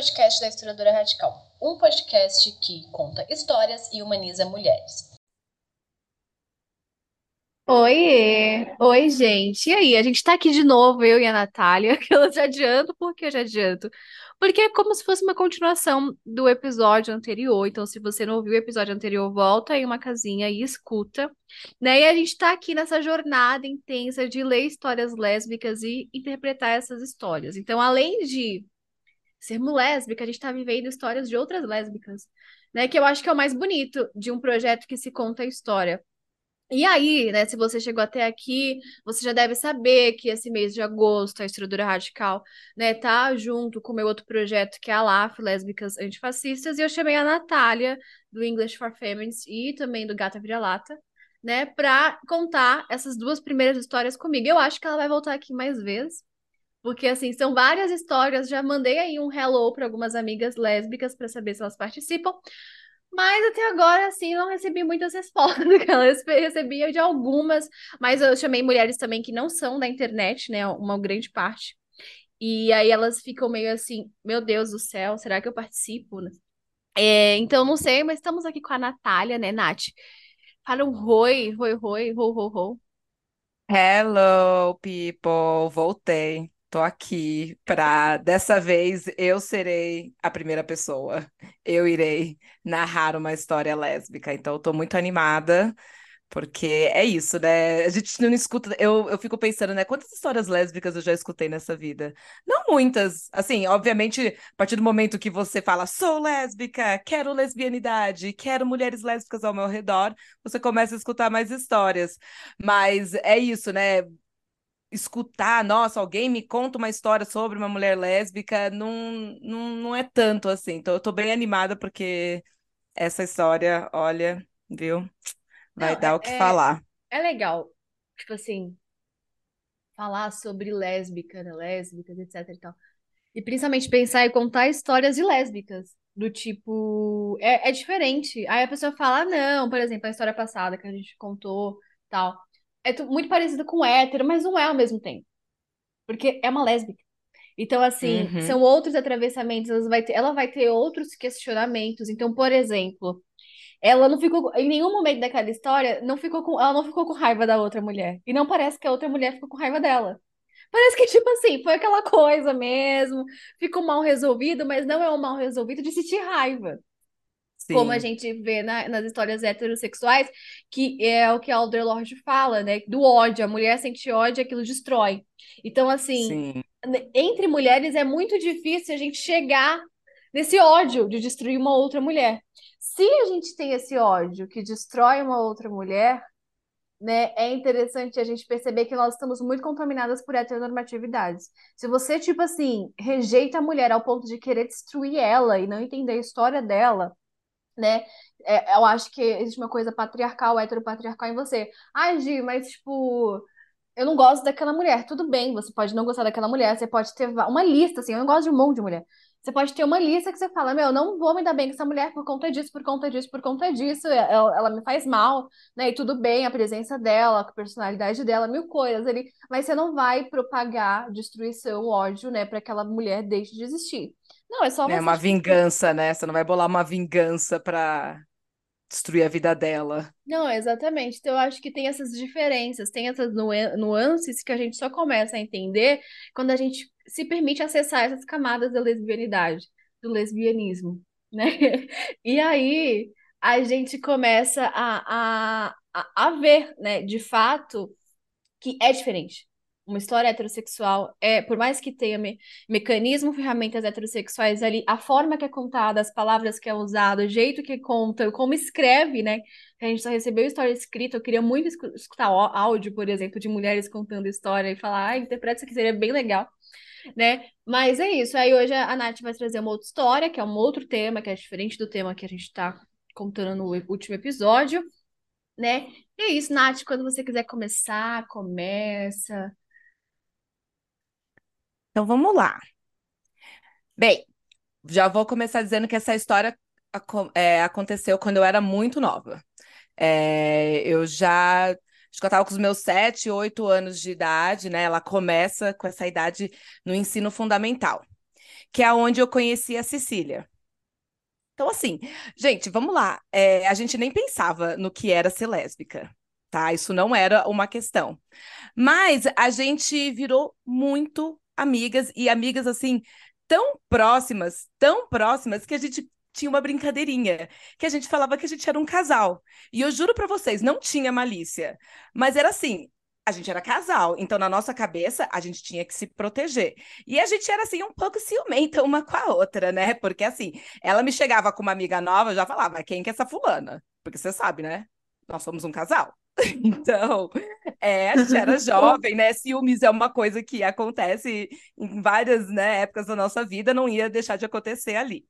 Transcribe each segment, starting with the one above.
podcast da Historiadora Radical, um podcast que conta histórias e humaniza mulheres. Oi, oi, gente. E aí, a gente tá aqui de novo, eu e a Natália, que eu já adianto, por que eu já adianto? Porque é como se fosse uma continuação do episódio anterior. Então, se você não ouviu o episódio anterior, volta em uma casinha e escuta. Né? E a gente tá aqui nessa jornada intensa de ler histórias lésbicas e interpretar essas histórias. Então, além de sermos lésbicas, a gente tá vivendo histórias de outras lésbicas, né? Que eu acho que é o mais bonito de um projeto que se conta a história. E aí, né, se você chegou até aqui, você já deve saber que esse mês de agosto a Estrutura Radical, né, tá junto com o meu outro projeto, que é a LAF, Lésbicas Antifascistas, e eu chamei a Natália, do English for Feminists, e também do Gata Vira-Lata, né, pra contar essas duas primeiras histórias comigo. Eu acho que ela vai voltar aqui mais vezes, porque, assim, são várias histórias, já mandei aí um hello para algumas amigas lésbicas para saber se elas participam, mas até agora, assim, não recebi muitas respostas. Eu recebia de algumas, mas eu chamei mulheres também que não são da internet, né? Uma grande parte. E aí elas ficam meio assim, meu Deus do céu, será que eu participo? É, então, não sei, mas estamos aqui com a Natália, né, Nath? Fala um oi, oi, oi, ho, ho, ho. Hello, people! Voltei. Tô aqui para dessa vez eu serei a primeira pessoa. Eu irei narrar uma história lésbica. Então, tô muito animada, porque é isso, né? A gente não escuta. Eu, eu fico pensando, né? Quantas histórias lésbicas eu já escutei nessa vida? Não muitas. Assim, obviamente, a partir do momento que você fala, sou lésbica, quero lesbianidade, quero mulheres lésbicas ao meu redor, você começa a escutar mais histórias. Mas é isso, né? Escutar, nossa, alguém me conta uma história sobre uma mulher lésbica, não, não, não é tanto assim. Então eu tô bem animada porque essa história, olha, viu? Vai Não, dar é, o que é, falar. é legal, tipo assim, falar sobre lésbica, né, lésbicas, etc e tal. E principalmente pensar e contar histórias de lésbicas. Do tipo, é, é diferente. Aí a pessoa fala, ah, não, por exemplo, a história passada que a gente contou, tal. É muito parecido com hétero, mas não é ao mesmo tempo. Porque é uma lésbica. Então, assim, Uhum, são outros atravessamentos, ela vai ter, ela vai ter outros questionamentos. Então, por exemplo, ela não ficou, em nenhum momento daquela história, não ficou com, ela não ficou com raiva da outra mulher. E não parece que a outra mulher ficou com raiva dela. Parece que, tipo assim, foi aquela coisa mesmo, ficou mal resolvido, mas não é um mal resolvido de sentir raiva como a sim, gente vê na- nas histórias heterossexuais, que é o que a Alder Lorde fala, né? Do ódio. A mulher sente ódio, aquilo destrói. Então, assim, sim, entre mulheres é muito difícil a gente chegar nesse ódio de destruir uma outra mulher. Se a gente tem esse ódio que destrói uma outra mulher, né, é interessante a gente perceber que nós estamos muito contaminadas por heteronormatividades. Se você, tipo assim, rejeita a mulher ao ponto de querer destruir ela e não entender a história dela, né? É, eu acho que existe uma coisa patriarcal, heteropatriarcal em você. Ai, Gi, mas tipo, eu não gosto daquela mulher. Tudo bem, você pode não gostar daquela mulher, você pode ter uma lista, assim, eu não gosto de um monte de mulher. Você pode ter uma lista que você fala, meu, eu não vou me dar bem com essa mulher por conta disso, por conta disso, por conta disso, ela, ela me faz mal, né? E tudo bem, a presença dela, a personalidade dela, mil coisas ali, mas você não vai propagar destruição, ódio, né, para aquela mulher deixe de existir. Não, é só né? Uma tipo assim, vingança, né? Você não vai bolar uma vingança pra destruir a vida dela. Não, exatamente. Então, eu acho que tem essas diferenças, tem essas nuances que a gente só começa a entender quando a gente se permite acessar essas camadas da lesbianidade, do lesbianismo, né? E aí a gente começa a, a, a ver, né, de fato, que é diferente. Uma história heterossexual é, por mais que tenha me, mecanismo, ferramentas heterossexuais ali, a forma que é contada, as palavras que é usada, o jeito que conta, como escreve, né? A gente só recebeu história escrita, eu queria muito escu- escutar áudio, por exemplo, de mulheres contando história e falar, ah, interpreta isso aqui, seria bem legal, né? Mas é isso. Aí hoje a Nath vai trazer uma outra história, que é um outro tema, que é diferente do tema que a gente tá contando no último episódio, né? E é isso, Nath, quando você quiser começar, começa. Então vamos lá. Bem, já vou começar dizendo que essa história é, aconteceu quando eu era muito nova. É, eu já. Acho que eu estava com os meus sete, oito anos de idade, né? Ela começa com essa idade no ensino fundamental. que é onde eu conheci a Cecília. Então, assim, gente, vamos lá. É, a gente nem pensava no que era ser lésbica, tá? Isso não era uma questão. Mas a gente virou muito amigas e amigas, assim, tão próximas, tão próximas, que a gente tinha uma brincadeirinha, que a gente falava que a gente era um casal. E eu juro para vocês, não tinha malícia, mas era assim, a gente era casal, então na nossa cabeça a gente tinha que se proteger. E a gente era assim um pouco ciumenta uma com a outra, né? Porque assim, ela me chegava com uma amiga nova, eu já falava, quem que é essa fulana? Porque você sabe, né? Nós somos um casal. Então, é, a gente era jovem, né? Ciúmes é uma coisa que acontece em várias né, épocas da nossa vida, não ia deixar de acontecer ali.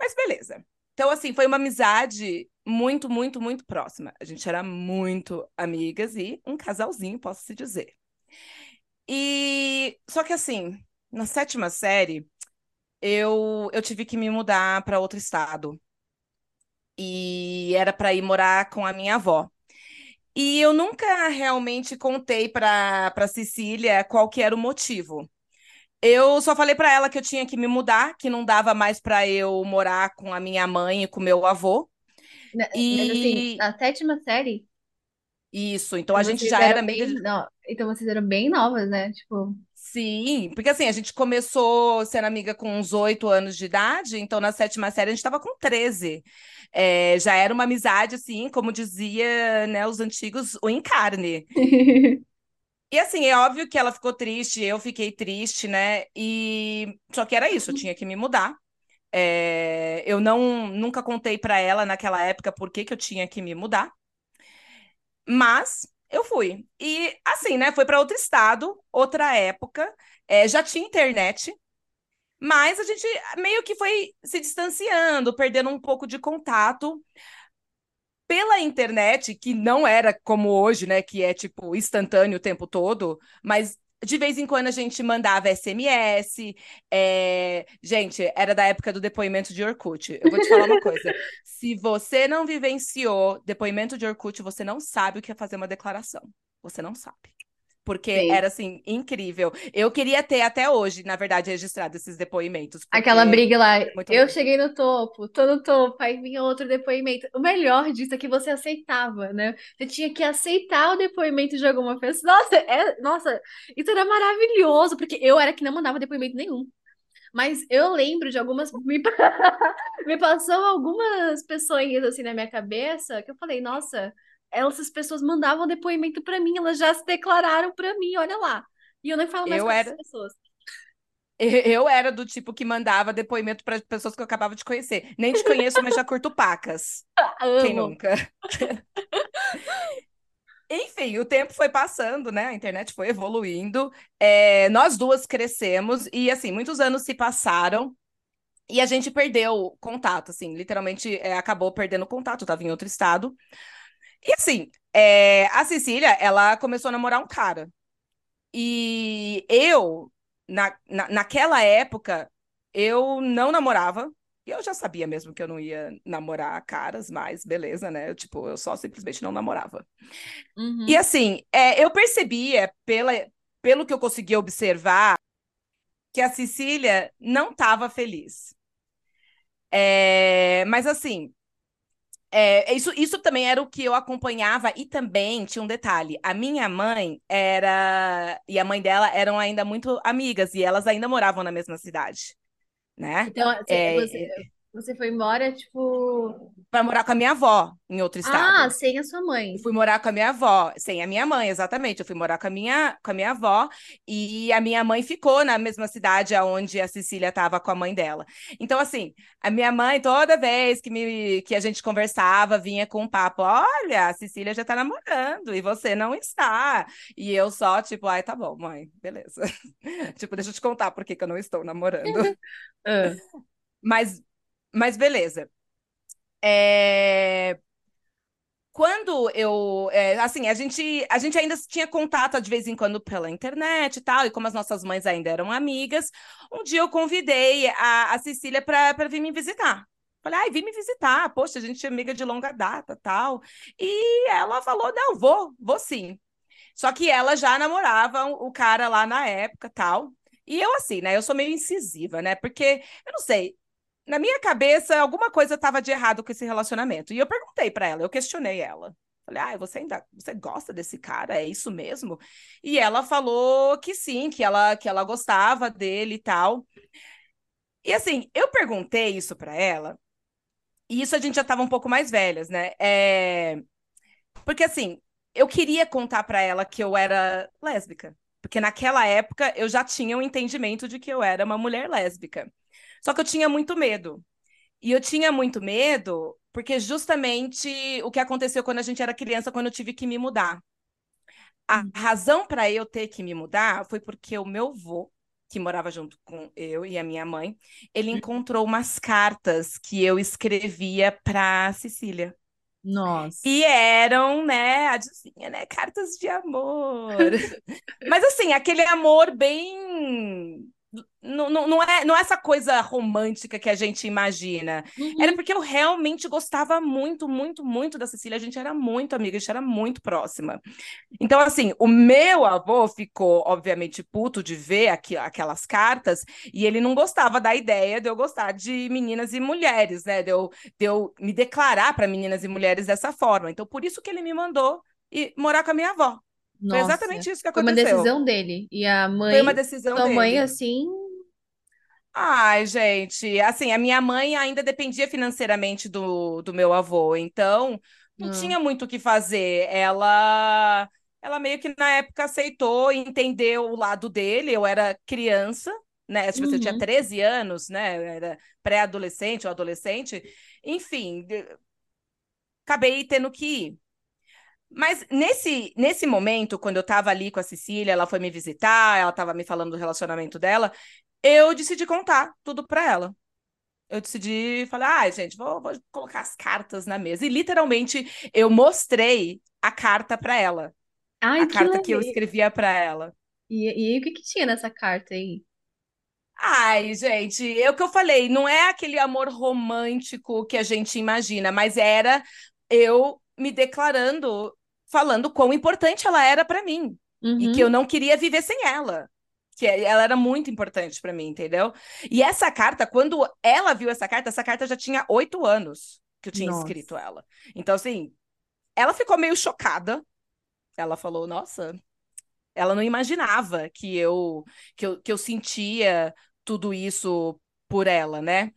Mas beleza. Então, assim, foi uma amizade muito, muito, muito próxima. A gente era muito amigas e um casalzinho, posso se dizer. E só que assim, na sétima série, eu eu tive que me mudar para outro estado. E era para ir morar com a minha avó. E eu nunca realmente contei para para Cecília qual que era o motivo. Eu só falei para ela que eu tinha que me mudar, que não dava mais para eu morar com a minha mãe e com meu avô. Mas assim, E na sétima série, isso, então então a gente já era bem, de... não, então vocês eram bem novas, né? Tipo, Sim, porque assim, a gente começou sendo amiga com uns oito anos de idade, então na sétima série a gente estava com 13. É, já era uma amizade, assim, como dizia, né, os antigos, o encarne. E assim, é óbvio que ela ficou triste, eu fiquei triste, né? E só que era isso, eu tinha que me mudar. É, eu não nunca contei para ela naquela época por que que eu tinha que me mudar, mas eu fui. E assim, né? Foi para outro estado, outra época, é, já tinha internet, mas a gente meio que foi se distanciando, perdendo um pouco de contato pela internet, que não era como hoje, né? Que é tipo instantâneo o tempo todo, mas de vez em quando a gente mandava SMS. é, Gente, era da época do depoimento de Orkut. Eu vou te falar uma coisa: se você não vivenciou depoimento de Orkut, você não sabe o que é fazer uma declaração. Você não sabe. Porque Sim. era assim, incrível. Eu queria ter até hoje, na verdade, registrado esses depoimentos, aquela briga lá, muito eu cheguei no topo, tô no topo, aí vinha outro depoimento. O melhor disso é que você aceitava, né? Você tinha que aceitar o depoimento de alguma pessoa. Nossa, é, nossa, isso era maravilhoso, porque eu era que não mandava depoimento nenhum. Mas eu lembro de algumas. Me, me passou algumas pessoinhas assim na minha cabeça que eu falei, nossa, essas pessoas mandavam depoimento pra mim, elas já se declararam pra mim, olha lá. E eu nem falo mais Eu com essas era, pessoas. eu era do tipo que mandava depoimento para pessoas que eu acabava de conhecer. Nem te conheço, mas já curto pacas. Quem Amo. nunca? Enfim, o tempo foi passando, né? A internet foi evoluindo. É, nós duas crescemos e, assim, muitos anos se passaram e a gente perdeu contato, assim, literalmente é, acabou perdendo contato, estava em outro estado. E, assim, é, a Cecília, ela começou a namorar um cara. E eu, na, na, naquela época, eu não namorava. E eu já sabia mesmo que eu não ia namorar caras, mas beleza, né? Eu, tipo, eu só simplesmente não namorava. E Uhum. assim, é, eu percebia, pela, pelo que eu conseguia observar, que a Cecília não estava feliz. É, mas assim, é, isso, isso também era o que eu acompanhava, e também tinha um detalhe: a minha mãe era e a mãe dela eram ainda muito amigas, e elas ainda moravam na mesma cidade, né? Então, você, você, É, você foi embora, tipo. para morar com a minha avó em outro Ah, estado. sem a sua mãe. Eu fui morar com a minha avó, sem a minha mãe, exatamente. Eu fui morar com a minha, com a minha avó e a minha mãe ficou na mesma cidade aonde a Cecília estava com a mãe dela. Então, assim, a minha mãe, toda vez que, me, que a gente conversava, vinha com um papo: olha, a Cecília já tá namorando e você não está. E eu só, tipo, ai, tá bom, mãe, beleza. Tipo, deixa eu te contar por que que eu não estou namorando. Ah. Mas, mas beleza. É, Quando eu, é, assim, a gente, a gente ainda tinha contato de vez em quando pela internet e tal, e como as nossas mães ainda eram amigas, um dia eu convidei a, a Cecília para vir me visitar. Falei, ai, vem me visitar, poxa, a gente é amiga de longa data, tal. E ela falou, não, vou, vou sim. Só que ela já namorava o cara lá na época, tal. E eu, assim, né? Eu sou meio incisiva, né? Porque, eu não sei, na minha cabeça, alguma coisa estava de errado com esse relacionamento. E eu perguntei para ela, eu questionei ela. Falei, ah, você ainda você gosta desse cara? É isso mesmo? E ela falou que sim, que ela, que ela gostava dele e tal. E assim, eu perguntei isso para ela, e isso a gente já estava um pouco mais velhas, né? É... Porque assim, eu queria contar para ela que eu era lésbica. Porque naquela época eu já tinha o um entendimento de que eu era uma mulher lésbica. Só que eu tinha muito medo. E eu tinha muito medo porque justamente o que aconteceu quando a gente era criança, quando eu tive que me mudar. A hum. razão para eu ter que me mudar foi porque o meu avô, que morava junto com eu e a minha mãe, ele hum. encontrou umas cartas que eu escrevia para Cecília. Nossa. E eram, né, adivinha, né, cartas de amor. Mas assim, aquele amor bem não, não, não, é, não é essa coisa romântica que a gente imagina. Uhum. Era porque eu realmente gostava muito, muito, muito da Cecília. A gente era muito amiga, a gente era muito próxima. Então, assim, o meu avô ficou, obviamente, puto de ver aqui, aquelas cartas, e ele não gostava da ideia de eu gostar de meninas e mulheres, né? De eu, de eu me declarar para meninas e mulheres dessa forma. Então, por isso que ele me mandou ir morar com a minha avó. Nossa, foi exatamente isso que aconteceu. Foi uma decisão dele. E a mãe. Foi uma decisão sua dele. mãe, assim. Ai, gente, assim, a minha mãe ainda dependia financeiramente do, do meu avô, então não hum. tinha muito o que fazer. Ela, ela meio que na época aceitou, entendeu o lado dele. Eu era criança, né? Tipo, uhum. eu tinha 13 anos, né? era pré-adolescente ou adolescente. Enfim, acabei tendo que ir. Mas nesse, nesse momento, quando eu tava ali com a Cecília, ela foi me visitar, ela tava me falando do relacionamento dela, eu decidi contar tudo pra ela. Eu decidi falar, ai, ah, gente, vou, vou colocar as cartas na mesa. E literalmente eu mostrei a carta pra ela. Ai, a que carta que eu escrevia pra ela. E, e o que, que tinha nessa carta aí? Ai, gente, é o que eu falei, não é aquele amor romântico que a gente imagina, mas era eu me declarando falando quão importante ela era para mim uhum. e que eu não queria viver sem ela. Que ela era muito importante para mim, entendeu? E essa carta, quando ela viu essa carta, essa carta já tinha oito anos que eu tinha Nossa. escrito ela. Então, assim, ela ficou meio chocada. Ela falou: Nossa, ela não imaginava que eu, que eu, que eu sentia tudo isso por ela, né?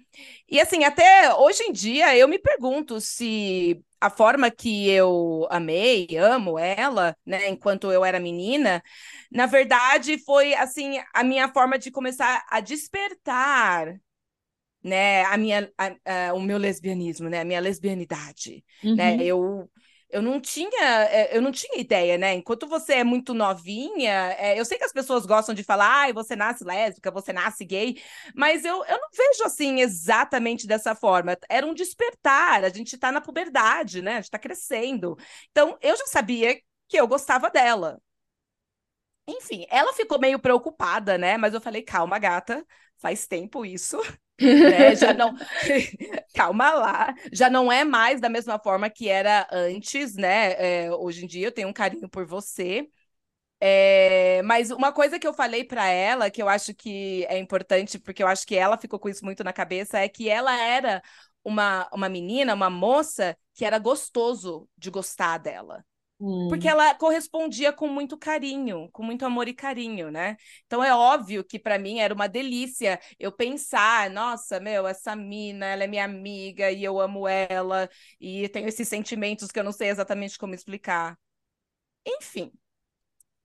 E assim, até hoje em dia eu me pergunto se a forma que eu amei, amo ela, né, enquanto eu era menina, na verdade foi assim a minha forma de começar a despertar, né, a minha, a, a, o meu lesbianismo, né, a minha lesbianidade, né? uhum. né, eu eu não tinha, é, eu não tinha ideia, né? Enquanto você é muito novinha, é, eu sei que as pessoas gostam de falar, ai, você nasce lésbica, você nasce gay, mas eu, eu não vejo assim exatamente dessa forma. Era um despertar, a gente tá na puberdade, né? A gente tá crescendo. Então, eu já sabia que eu gostava dela. Enfim, ela ficou meio preocupada, né? Mas eu falei, calma, gata, faz tempo isso né? Já não. Calma lá. Já não é mais da mesma forma que era antes, né? É, hoje em dia eu tenho um carinho por você. É, mas uma coisa que eu falei para ela, que eu acho que é importante, porque eu acho que ela ficou com isso muito na cabeça, é que ela era uma, uma menina, uma moça que era gostoso de gostar dela. Porque hum. ela correspondia com muito carinho, com muito amor e carinho, né? Então é óbvio que para mim era uma delícia eu pensar, nossa, meu, essa mina, ela é minha amiga e eu amo ela e tenho esses sentimentos que eu não sei exatamente como explicar. Enfim,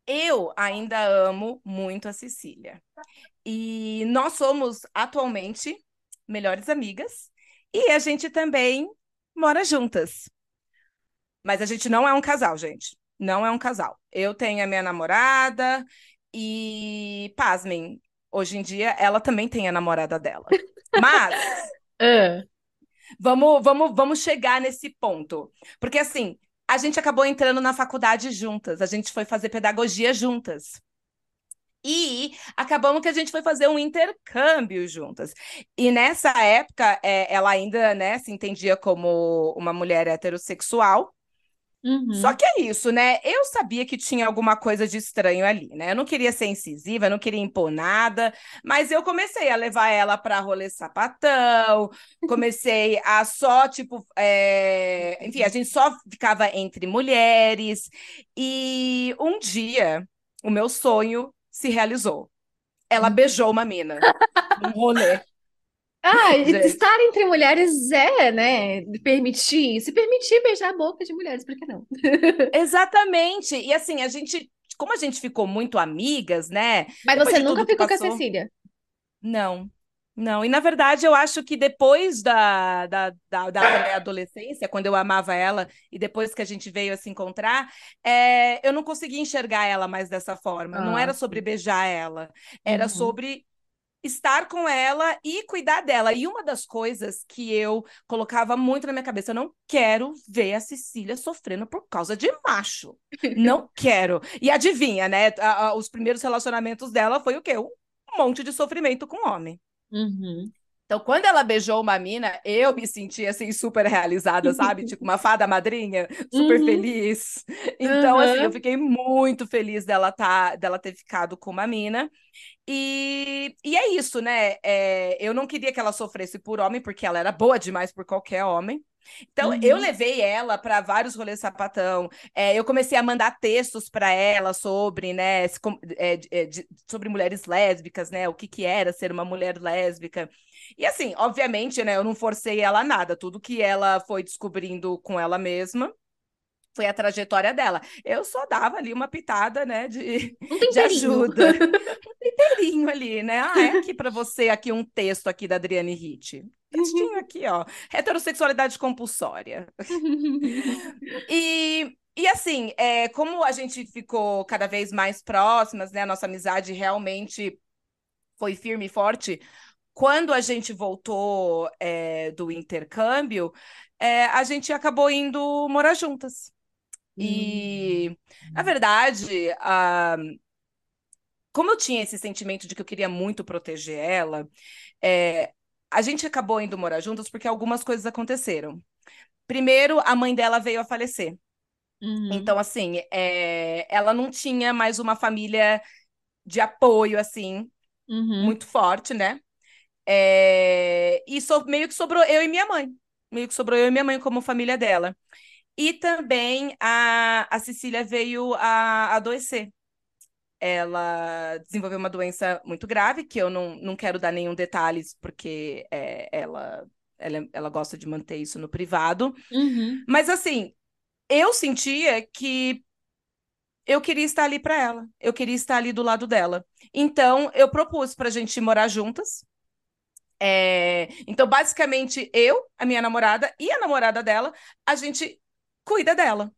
eu ainda amo muito a Cecília. E nós somos atualmente melhores amigas e a gente também mora juntas. Mas a gente não é um casal, gente. Não é um casal. Eu tenho a minha namorada e, pasmem, hoje em dia ela também tem a namorada dela. Mas. uh. Vamos, vamos, vamos chegar nesse ponto. Porque, assim, a gente acabou entrando na faculdade juntas, a gente foi fazer pedagogia juntas. E acabamos que a gente foi fazer um intercâmbio juntas. E nessa época, é, ela ainda né, se entendia como uma mulher heterossexual. Só Uhum. que é isso, né? Eu sabia que tinha alguma coisa de estranho ali, né? Eu não queria ser incisiva, eu não queria impor nada, mas eu comecei a levar ela para rolê sapatão, comecei a só, tipo, é, enfim, a gente só ficava entre mulheres, e um dia o meu sonho se realizou. Ela beijou uma mina num rolê, Ah, estar entre mulheres é, né? Permitir, se permitir beijar a boca de mulheres, por que não? Exatamente. E assim, a gente, como a gente ficou muito amigas, né? Mas Depois você nunca ficou com a passou. Cecília? Não, não. E na verdade eu acho que depois da, da, da, da pré-adolescência, quando eu amava ela, e depois que a gente veio a se encontrar, é, eu não conseguia enxergar ela mais dessa forma. Não Ah, era sobre beijar ela, era Uhum. sobre estar com ela e cuidar dela. E uma das coisas que eu colocava muito na minha cabeça, eu não quero ver a Cecília sofrendo por causa de macho. Não quero. E adivinha, né? A- a- Os primeiros relacionamentos dela foi o quê? Um monte de sofrimento com homem. Uhum. Então, quando ela beijou uma mina, eu me senti assim super realizada, sabe? Tipo uma fada madrinha, super Uhum. feliz. Então, assim, eu Uhum. fiquei muito feliz dela tá, dela ter ficado com uma mina. E, e é isso, né? É, eu não queria que ela sofresse por homem, porque ela era boa demais por qualquer homem. Então, eu Uhum. levei ela para vários rolês sapatão. É, eu comecei a mandar textos para ela sobre, né, é, é, sobre mulheres lésbicas, né, o que que era ser uma mulher lésbica. E assim, obviamente, né, eu não forcei ela a nada. Tudo que ela foi descobrindo com ela mesma foi a trajetória dela. Eu só dava ali uma pitada, né, de, Um de temperinho. ajuda inteirinho ali, né? Ah, é aqui para você aqui um texto aqui da Adriane Hitt. Textinho aqui, ó. Heterossexualidade compulsória. E, e assim, é, como a gente ficou cada vez mais próximas, né? A nossa amizade realmente foi firme e forte. Quando a gente voltou, é, do intercâmbio, é, a gente acabou indo morar juntas. Uhum. E, na verdade, a como eu tinha esse sentimento de que eu queria muito proteger ela, é, a gente acabou indo morar juntas porque algumas coisas aconteceram. Primeiro, a mãe dela veio a falecer. Uhum. Então, assim, é, ela não tinha mais uma família de apoio, assim, Uhum. muito forte, né? É, e so- meio que sobrou eu e minha mãe. Meio que sobrou eu e minha mãe como família dela. E também a, a Cecília veio a adoecer. Ela desenvolveu uma doença muito grave, que eu não, não quero dar nenhum detalhes, porque é, ela, ela, ela gosta de manter isso no privado. Uhum. Mas, assim, eu sentia que eu queria estar ali para ela, eu queria estar ali do lado dela. Então, eu propus para a gente morar juntas. É, Então, basicamente, eu, a minha namorada e a namorada dela, a gente cuida dela.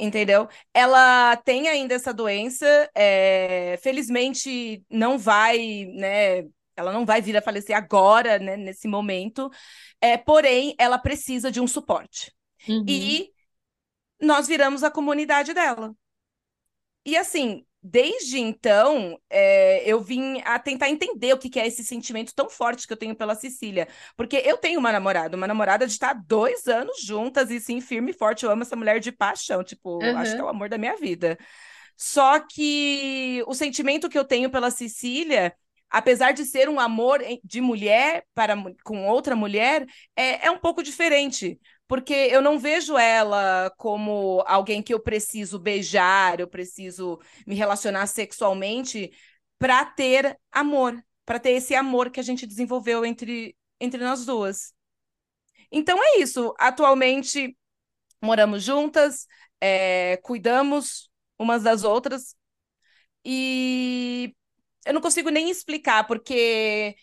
Entendeu? Ela tem ainda essa doença, é, felizmente não vai, né? Ela não vai vir a falecer agora, né, nesse momento, é, porém, ela precisa de um suporte. Uhum. E nós viramos a comunidade dela. E assim, desde então, é, eu vim a tentar entender o que, que é esse sentimento tão forte que eu tenho pela Cecília. Porque eu tenho uma namorada, uma namorada de estar dois anos juntas e sim, firme e forte. Eu amo essa mulher de paixão, tipo, acho que é o Uhum. amor da minha vida. Só que o sentimento que eu tenho pela Cecília, apesar de ser um amor de mulher para com outra mulher, é, é um pouco diferente. Porque eu não vejo ela como alguém que eu preciso beijar, eu preciso me relacionar sexualmente para ter amor, para ter esse amor que a gente desenvolveu entre, entre nós duas. Então é isso. Atualmente moramos juntas, é, cuidamos umas das outras, e eu não consigo nem explicar, porque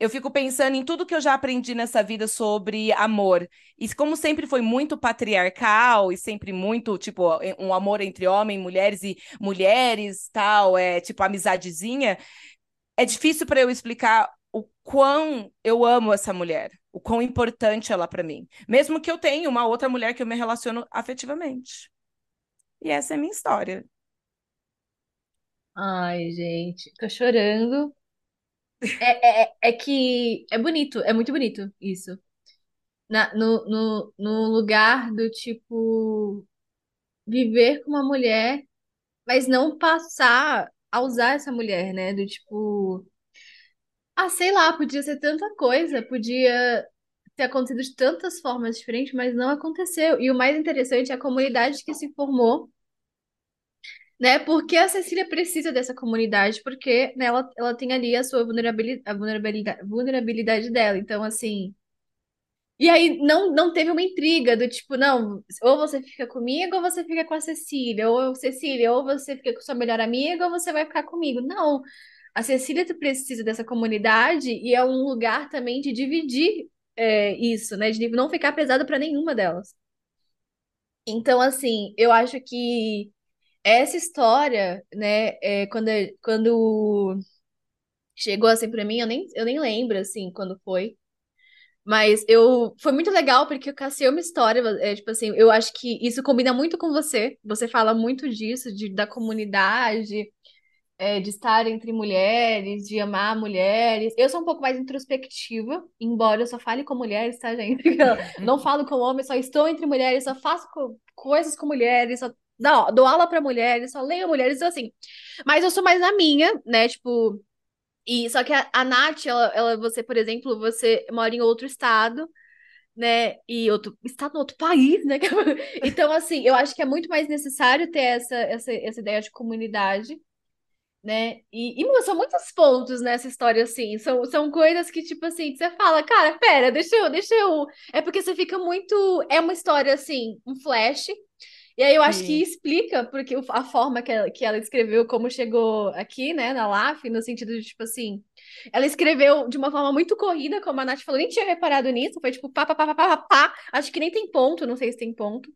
eu fico pensando em tudo que eu já aprendi nessa vida sobre amor. E como sempre foi muito patriarcal e sempre muito, tipo, um amor entre homens, mulheres e mulheres, tal, é tipo amizadezinha, é difícil para eu explicar o quão eu amo essa mulher, o quão importante ela para mim, mesmo que eu tenha uma outra mulher que eu me relaciono afetivamente. E essa é a minha história. Ai, gente, tô chorando. É, é, é é que é bonito, é muito bonito isso. Na, no, no, no lugar do tipo. viver com uma mulher, mas não passar a usar essa mulher, né? Do tipo, ah, sei lá, podia ser tanta coisa, podia ter acontecido de tantas formas diferentes, mas não aconteceu. E o mais interessante é a comunidade que se formou, né? Porque a Cecília precisa dessa comunidade, porque né, ela, ela tem ali a sua vulnerabilidade, a vulnerabilidade, vulnerabilidade dela. Então, assim. E aí não, não teve uma intriga do tipo, não, ou você fica comigo ou você fica com a Cecília, ou Cecília, ou você fica com sua melhor amiga ou você vai ficar comigo. Não. A Cecília precisa dessa comunidade e é um lugar também de dividir é, isso, né? De não ficar pesado para nenhuma delas. Então, assim, eu acho que essa história, né, é, quando, quando chegou assim para mim, eu nem, eu nem lembro, assim, quando foi. Mas eu foi muito legal porque eu cacei uma história, é, tipo assim, eu acho que isso combina muito com você. Você fala muito disso, de, da comunidade, é, de estar entre mulheres, de amar mulheres. Eu sou um pouco mais introspectiva, embora eu só fale com mulheres, tá, gente? Eu não falo com homens, só estou entre mulheres, só faço co coisas com mulheres, só não, dou aula para mulheres, só leio mulheres, então assim. Mas eu sou mais na minha, né? Tipo, e só que a, a Nath, ela, ela, você, por exemplo, você mora em outro estado, né? E outro estado, outro país, né? Então, assim, eu acho que é muito mais necessário ter essa, essa, essa ideia de comunidade né? E, e são muitos pontos nessa história, assim. São, são coisas que, tipo assim, você fala, cara, pera, deixa eu, deixa eu. É porque você fica muito. É uma história, assim, um flash. E aí eu acho Sim. que explica porque a forma que ela, que ela escreveu, como chegou aqui, né, na LAF, no sentido de, tipo assim, ela escreveu de uma forma muito corrida, como a Nath falou, nem tinha reparado nisso, foi tipo pá, pá, pá, pá, pá, pá. Acho que nem tem ponto, não sei se tem ponto.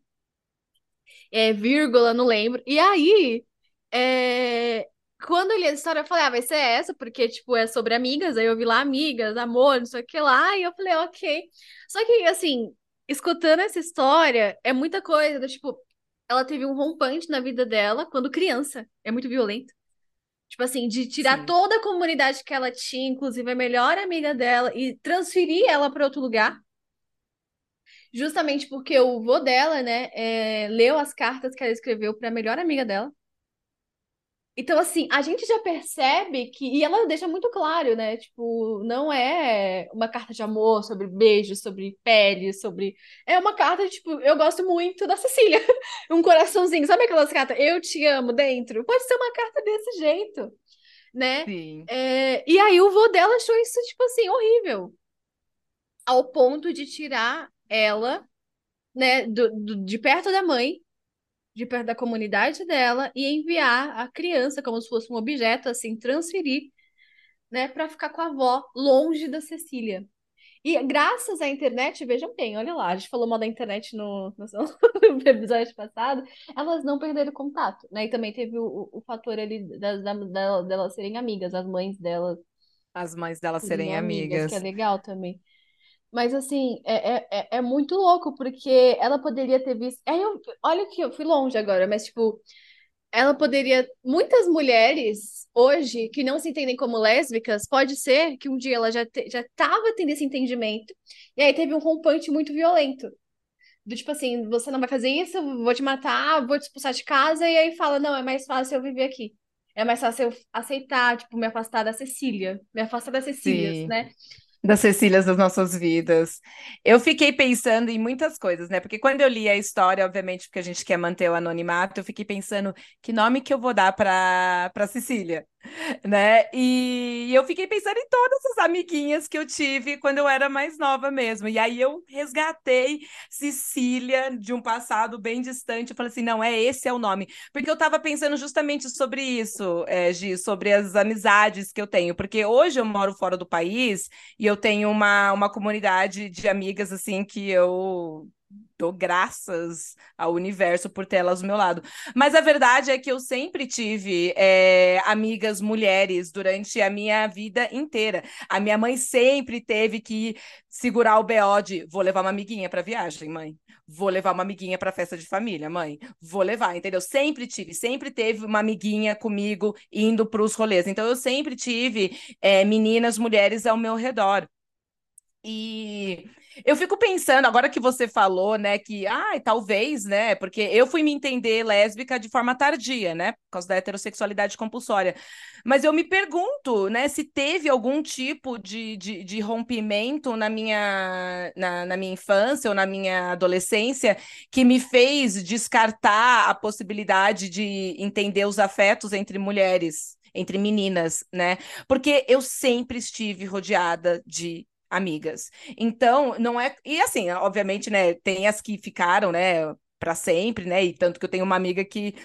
É, vírgula, não lembro. E aí, é, quando eu li a história, eu falei, ah, vai ser essa, porque, tipo, é sobre amigas. Aí eu vi lá amigas, amor, não sei o que lá. E eu falei, ok. Só que, assim, escutando essa história, é muita coisa. Do, tipo, ela teve um rompante na vida dela quando criança. É muito violento. Tipo assim, de tirar Sim. toda a comunidade que ela tinha, inclusive a melhor amiga dela, e transferir ela para outro lugar. Justamente porque o vô dela, né, é, leu as cartas que ela escreveu para a melhor amiga dela. Então, assim, a gente já percebe que. E ela deixa muito claro, né? Tipo, não é uma carta de amor sobre beijo, sobre pele, sobre. É uma carta, tipo, eu gosto muito da Cecília. um coraçãozinho. Sabe aquelas cartas? Eu te amo dentro? Pode ser uma carta desse jeito, né? Sim. É... E aí o vô dela achou isso, tipo assim, horrível. Ao ponto de tirar ela, né, do, do de perto da mãe de perto da comunidade dela e enviar a criança como se fosse um objeto, assim, transferir, né, para ficar com a avó longe da Cecília. E graças à internet, vejam bem, olha lá, a gente falou mal da internet no, no, no episódio passado, elas não perderam contato, né? E também teve o, o fator ali delas da, da, serem amigas, as mães delas. As mães delas serem amigas, amigas. Que é legal também. Mas assim, é, é, é, é muito louco, porque ela poderia ter visto. Aí eu, olha que eu fui longe agora, mas tipo, ela poderia. Muitas mulheres hoje que não se entendem como lésbicas, pode ser que um dia ela já, te, já tava tendo esse entendimento, e aí teve um rompante muito violento. Do tipo assim, você não vai fazer isso, vou te matar, vou te expulsar de casa, e aí fala, não, é mais fácil eu viver aqui. É mais fácil eu aceitar, tipo, me afastar da Cecília, me afastar da Cecília, né? Das Cecílias das nossas vidas. Eu fiquei pensando em muitas coisas, né? Porque quando eu li a história, obviamente, porque a gente quer manter o anonimato, eu fiquei pensando que nome que eu vou dar para Cecília né? E eu fiquei pensando em todas as amiguinhas que eu tive quando eu era mais nova mesmo. E aí eu resgatei Cecília de um passado bem distante. Eu falei assim: não, é esse é o nome. Porque eu estava pensando justamente sobre isso, é, Gi, sobre as amizades que eu tenho. Porque hoje eu moro fora do país e eu tenho uma, uma comunidade de amigas assim que eu dou graças ao universo por ter elas do meu lado. Mas a verdade é que eu sempre tive é, amigas mulheres durante a minha vida inteira. A minha mãe sempre teve que segurar o BO de vou levar uma amiguinha para viagem, mãe. Vou levar uma amiguinha para festa de família, mãe. Vou levar, entendeu? Sempre tive, sempre teve uma amiguinha comigo indo para os rolês. Então eu sempre tive é, meninas, mulheres ao meu redor. E Eu fico pensando, agora que você falou, né, que, ai, talvez, né, porque eu fui me entender lésbica de forma tardia, né, por causa da heterossexualidade compulsória. Mas eu me pergunto, né, se teve algum tipo de, de, de rompimento na minha, na, na minha infância ou na minha adolescência que me fez descartar a possibilidade de entender os afetos entre mulheres entre meninas, né? Porque eu sempre estive rodeada de amigas. Então, não é. E assim, obviamente, né? Tem as que ficaram, né? Para sempre, né? E tanto que eu tenho uma amiga que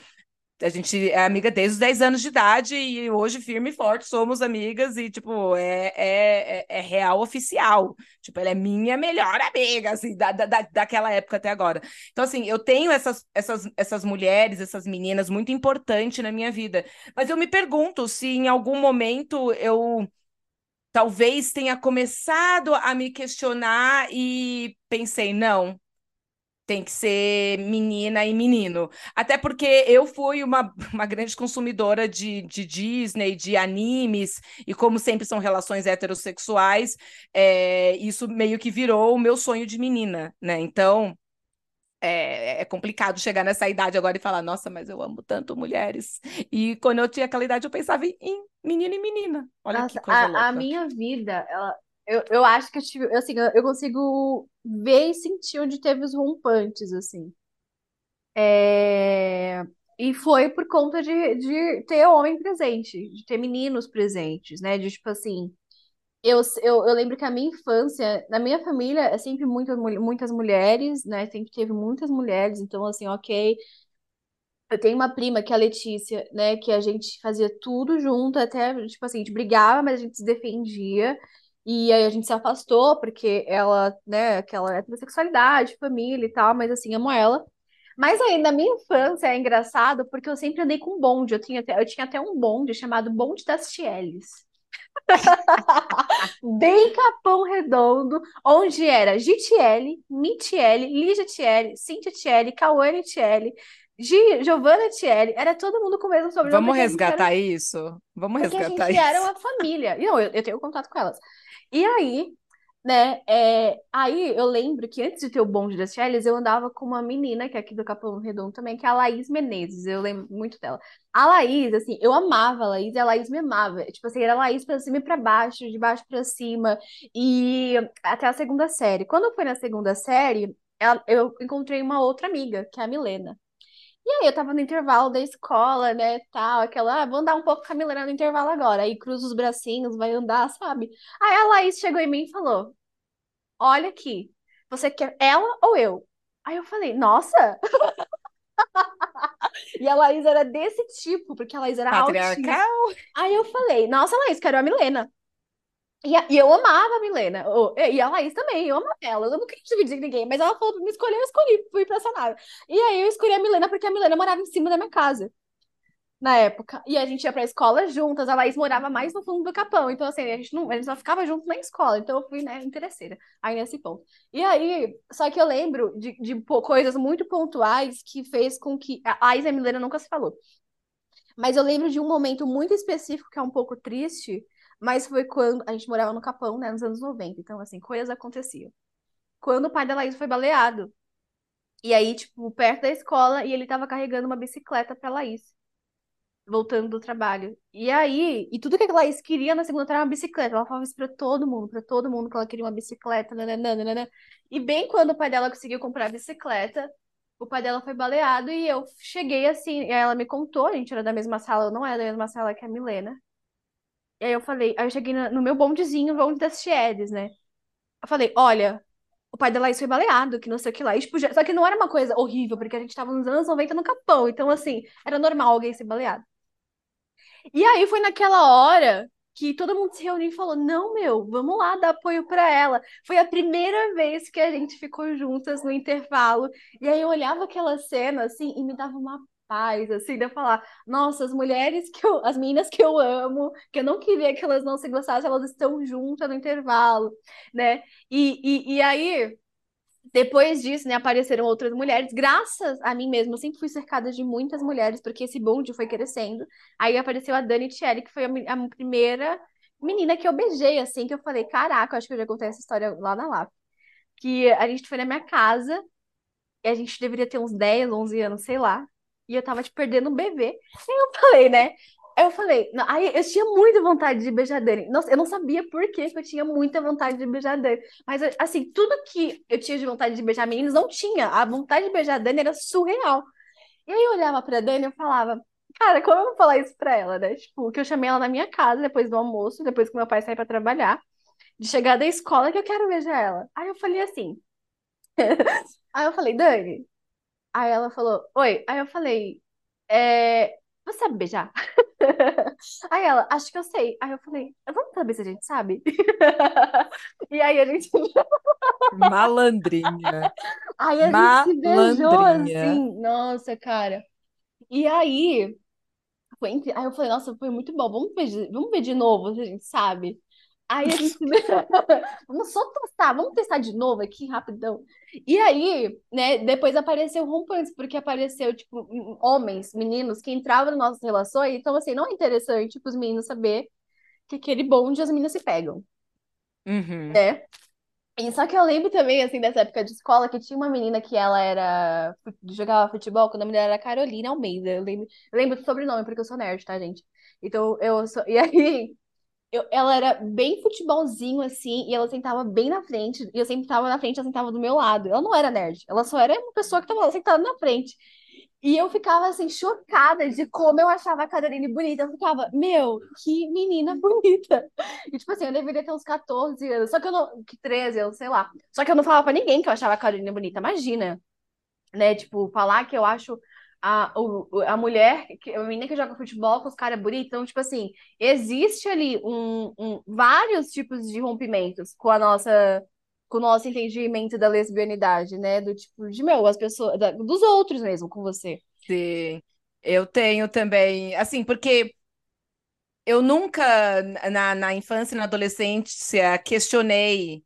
a gente é amiga desde os 10 anos de idade e hoje, firme e forte, somos amigas e, tipo, é, é, é, é real oficial. Tipo, ela é minha melhor amiga, assim, da, da, daquela época até agora. Então, assim, eu tenho essas, essas, essas mulheres, essas meninas muito importantes na minha vida. Mas eu me pergunto se em algum momento eu talvez tenha começado a me questionar e pensei, não, tem que ser menina e menino. Até porque eu fui uma, uma grande consumidora de, de Disney, de animes, e como sempre são relações heterossexuais, é, isso meio que virou o meu sonho de menina, né? Então, é, é, complicado chegar nessa idade agora e falar, nossa, mas eu amo tanto mulheres. E quando eu tinha aquela idade, eu pensava em menino e menina. Olha nossa, que coisa a, louca. A minha vida, ela, eu, eu acho que eu tive, assim, eu consigo ver e sentir onde teve os rompantes, assim. É... E foi por conta de, de ter homem presente, de ter meninos presentes, né? De tipo assim, eu, eu, eu lembro que a minha infância, na minha família, é sempre muitas, muitas mulheres, né? Sempre teve muitas mulheres, então, assim, ok. Eu tenho uma prima, que é a Letícia, né? Que a gente fazia tudo junto, até, tipo assim, a gente brigava, mas a gente se defendia. E aí a gente se afastou, porque ela, né, aquela heterossexualidade, família e tal, mas assim, amo ela. Mas aí, na minha infância, é engraçado, porque eu sempre andei com bonde. Eu tinha até, eu tinha até um bonde chamado Bonde das Tieles. Bem Capão Redondo, onde era Gitiele, Mitiele, Lígia Tiele, Cintia Tiele, Cauane Tiele, Giovanna Tiele, era todo mundo com o mesmo sobrenome. Vamos resgatar era... isso? Vamos porque resgatar a gente isso. era uma família. Não, eu, eu tenho contato com elas. E aí, né? É, aí eu lembro que antes de ter o bonde das Shelleys, eu andava com uma menina, que é aqui do Capão Redondo também, que é a Laís Menezes. Eu lembro muito dela. A Laís, assim, eu amava a Laís e a Laís me amava. Tipo assim, era a Laís pra cima e pra baixo, de baixo pra cima. E até a segunda série. Quando foi na segunda série, ela, eu encontrei uma outra amiga, que é a Milena. E aí eu tava no intervalo da escola, né, tal, aquela, ah, vou andar um pouco com a Milena no intervalo agora. Aí cruza os bracinhos, vai andar, sabe? Aí a Laís chegou em mim e falou: Olha aqui, você quer ela ou eu? Aí eu falei, nossa! E a Laís era desse tipo, porque a Laís era Patriarcal. altíssima. Aí eu falei, nossa, Laís, quero a Milena. E, a, e eu amava a Milena. E a Laís também, eu amava ela. Eu não queria dividir ninguém, mas ela falou me escolher, eu escolhi, fui pra. E aí eu escolhi a Milena porque a Milena morava em cima da minha casa. Na época. E a gente ia pra escola juntas, a Laís morava mais no fundo do Capão. Então, assim, a gente não, a gente só ficava junto na escola. Então eu fui, né, interesseira. Aí nesse ponto. E aí, só que eu lembro de, de coisas muito pontuais que fez com que. A Laís e a Milena nunca se falou. Mas eu lembro de um momento muito específico que é um pouco triste, mas foi quando a gente morava no Capão, né, nos anos 90. Então, assim, coisas aconteciam. Quando o pai da Laís foi baleado. E aí, tipo, perto da escola, e ele tava carregando uma bicicleta pra Laís. Voltando do trabalho. E aí, e tudo que a Laís queria na segunda era uma bicicleta. Ela falava isso pra todo mundo, pra todo mundo que ela queria uma bicicleta. Nanana. E bem quando o pai dela conseguiu comprar a bicicleta, o pai dela foi baleado e eu cheguei assim, e ela me contou, a gente era da mesma sala, eu não era da mesma sala que a Milena. E aí eu falei, aí eu cheguei no, meu bondezinho, o bonde das Tiedes, né? Eu falei, olha, o pai da Laís foi baleado, que não sei o que lá. E, tipo, já... Só que não era uma coisa horrível, porque a gente tava nos anos 90 no Capão. Então, assim, era normal alguém ser baleado. E aí foi naquela hora que todo mundo se reuniu e falou: Não, meu, vamos lá dar apoio para ela. Foi a primeira vez que a gente ficou juntas no intervalo. E aí eu olhava aquela cena assim e me dava uma paz, assim, de eu falar, nossa, as mulheres que eu, as meninas que eu amo, que eu não queria que elas não se gostassem, elas estão juntas no intervalo, né? E, e, e aí, depois disso, né, apareceram outras mulheres, graças a mim mesma, eu sempre fui cercada de muitas mulheres, porque esse bonde foi crescendo. Aí apareceu a Dani Thierry, que foi a, a primeira menina que eu beijei, assim, que eu falei, caraca, eu acho que eu já contei essa história lá na LAP que a gente foi na minha casa e a gente deveria ter uns 10, 11 anos, sei lá. E eu tava, tipo, perdendo um bebê. Aí eu falei, né? Aí eu falei, não, aí eu tinha muita vontade de beijar Dani. Nossa, eu não sabia por que eu tinha muita vontade de beijar Dani. Mas, assim, tudo que eu tinha de vontade de beijar meninos não tinha. A vontade de beijar Dani era surreal. E aí eu olhava pra Dani e falava, cara, como eu vou falar isso pra ela, né? Tipo, que eu chamei ela na minha casa depois do almoço, depois que meu pai sair pra trabalhar, de chegar da escola que eu quero beijar ela. Aí eu falei assim. Aí eu falei, Dani. Aí ela falou, oi. Aí eu falei, é, você sabe beijar? Aí ela, acho que eu sei. Aí eu falei, vamos saber se a gente sabe? E aí a gente. Malandrinha. Aí a gente se beijou Malandrinha. assim. Nossa, cara. E aí. Foi incri- Aí eu falei, nossa, foi muito bom. Vamos ver, vamos ver de novo, se a gente sabe. Aí a gente. Vamos só testar, vamos testar de novo aqui, rapidão. E aí, né, depois apareceu rompantes, porque apareceu, tipo, homens, meninos que entravam nas nossas relações. Então, assim, não é interessante, tipo, os meninos saber que aquele bonde as meninas se pegam, Uhum. né? E só que eu lembro também, assim, dessa época de escola, que tinha uma menina que ela era, jogava futebol, que o nome dela era Carolina Almeida. Eu lembro, eu lembro do sobrenome, porque eu sou nerd, tá, gente? Então, eu sou, e aí, eu, ela era bem futebolzinho, assim, e ela sentava bem na frente, e eu sempre tava na frente, ela sentava do meu lado. Ela não era nerd, ela só era uma pessoa que tava sentada na frente. E eu ficava, assim, chocada de como eu achava a Caroline bonita. Eu ficava, meu, que menina bonita. E, tipo assim, eu deveria ter uns 14 anos, só que eu não, que 13 anos, sei lá. Só que eu não falava pra ninguém que eu achava a Caroline bonita, imagina, né? Tipo, falar que eu acho a, o, a mulher, a menina que joga futebol com os caras bonitos. Então, tipo assim, existe ali um, um- vários tipos de rompimentos com a nossa, com o nosso entendimento da lesbianidade, né? Do tipo, de, meu, as pessoas, da- dos outros mesmo, com você. Sim. Eu tenho também, assim, porque eu nunca, na, na infância e na adolescência, questionei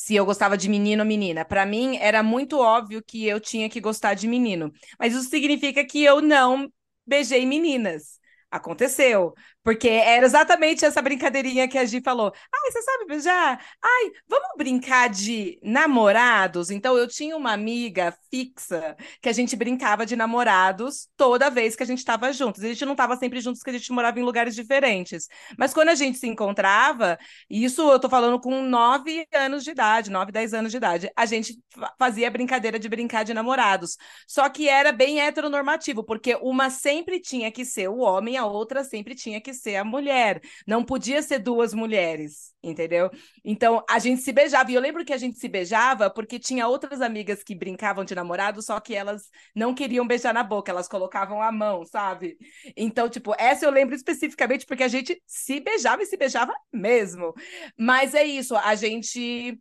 se eu gostava de menino ou menina. Para mim, era muito óbvio que eu tinha que gostar de menino. Mas isso significa que eu não beijei meninas. Aconteceu. Porque era exatamente essa brincadeirinha que a Gi falou. Ai, você sabe beijar? Ai, vamos brincar de namorados? Então, eu tinha uma amiga fixa que a gente brincava de namorados toda vez que a gente estava juntos. A gente não estava sempre juntos, porque a gente morava em lugares diferentes. Mas quando a gente se encontrava, e isso eu tô falando com 9 anos de idade, 9, 10 anos de idade. A gente fa- fazia a brincadeira de brincar de namorados. Só que era bem heteronormativo, porque uma sempre tinha que ser o homem, a outra sempre tinha que ser a mulher. Não podia ser duas mulheres, entendeu? Então a gente se beijava. E eu lembro que a gente se beijava porque tinha outras amigas que brincavam de namorado, só que elas não queriam beijar na boca, elas colocavam a mão, sabe? Então, tipo, essa eu lembro especificamente porque a gente se beijava e se beijava mesmo. Mas é isso, a gente